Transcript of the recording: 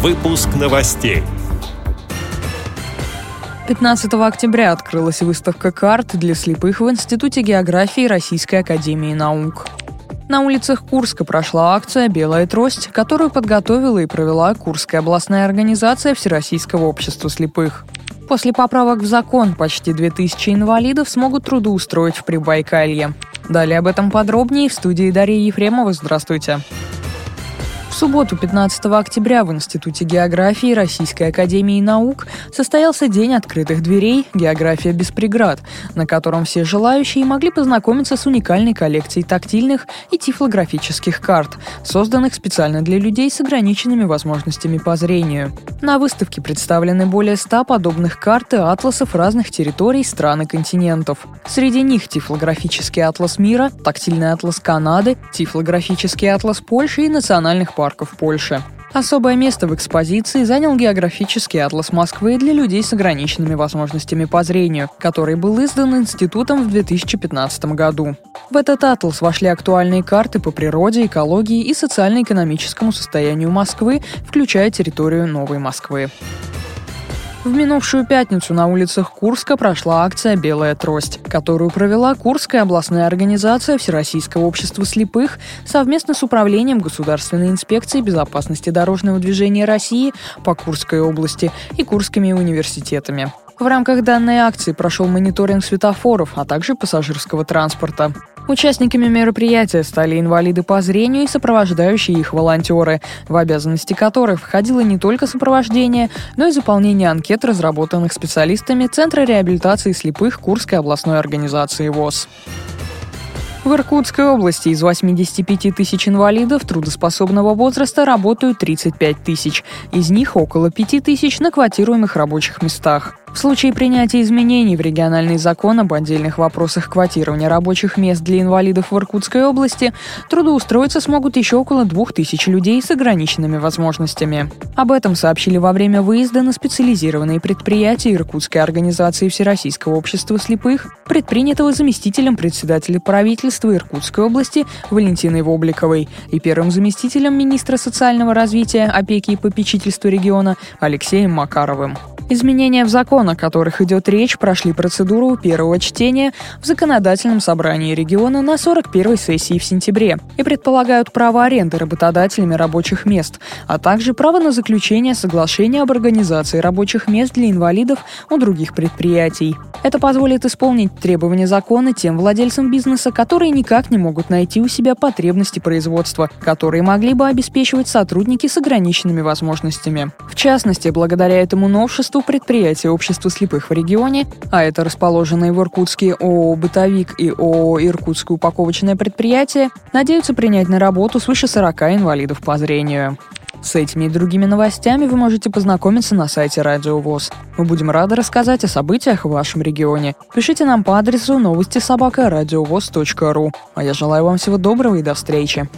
Выпуск новостей. 15 октября открылась выставка карт для слепых в Институте географии Российской Академии Наук. На улицах Курска прошла акция «Белая трость», которую подготовила и провела Курская областная организация Всероссийского общества слепых. После поправок в закон почти 2000 инвалидов смогут трудоустроить в Прибайкалье. Далее об этом подробнее в студии Дарьи Ефремова. Здравствуйте. Здравствуйте субботу, 15 октября, в Институте географии Российской Академии Наук состоялся День открытых дверей «География без преград», на котором все желающие могли познакомиться с уникальной коллекцией тактильных и тифлографических карт, созданных специально для людей с ограниченными возможностями по зрению. На выставке представлены более 100 подобных карт и атласов разных территорий, стран и континентов. Среди них тифлографический атлас мира, тактильный атлас Канады, тифлографический атлас Польши и национальных парков Польши. Особое место в экспозиции занял географический атлас Москвы для людей с ограниченными возможностями по зрению, который был издан институтом в 2015 году. В этот атлас вошли актуальные карты по природе, экологии и социально-экономическому состоянию Москвы, включая территорию Новой Москвы. В минувшую пятницу на улицах Курска прошла акция «Белая трость», которую провела Курская областная организация Всероссийского общества слепых совместно с Управлением Государственной инспекции безопасности дорожного движения России по Курской области и Курскими университетами. В рамках данной акции прошел мониторинг светофоров, а также пассажирского транспорта. Участниками мероприятия стали инвалиды по зрению и сопровождающие их волонтеры, в обязанности которых входило не только сопровождение, но и заполнение анкет, разработанных специалистами Центра реабилитации слепых Курской областной организации ВОЗ. В Иркутской области из 85 тысяч инвалидов трудоспособного возраста работают 35 тысяч. Из них около 5 тысяч на квотируемых рабочих местах. В случае принятия изменений в региональный закон об отдельных вопросах квотирования рабочих мест для инвалидов в Иркутской области трудоустроиться смогут еще около двух тысяч людей с ограниченными возможностями. Об этом сообщили во время выезда на специализированные предприятия Иркутской организации Всероссийского общества слепых, предпринятого заместителем председателя правительства Иркутской области Валентиной Вобликовой и первым заместителем министра социального развития, опеки и попечительства региона Алексеем Макаровым. Изменения в закон, о которых идет речь, прошли процедуру первого чтения в законодательном собрании региона на 41-й сессии в сентябре и предполагают право аренды работодателями рабочих мест, а также право на заключение соглашения об организации рабочих мест для инвалидов у других предприятий. Это позволит исполнить требования закона тем владельцам бизнеса, которые никак не могут найти у себя потребности производства, которые могли бы обеспечивать сотрудники с ограниченными возможностями. В частности, благодаря этому новшеству руководству предприятия общества слепых в регионе, а это расположенные в Иркутске ООО «Бытовик» и ООО «Иркутское упаковочное предприятие», надеются принять на работу свыше 40 инвалидов по зрению. С этими и другими новостями вы можете познакомиться на сайте Радио ВОЗ. Мы будем рады рассказать о событиях в вашем регионе. Пишите нам по адресу новости собака. А я желаю вам всего доброго и до встречи.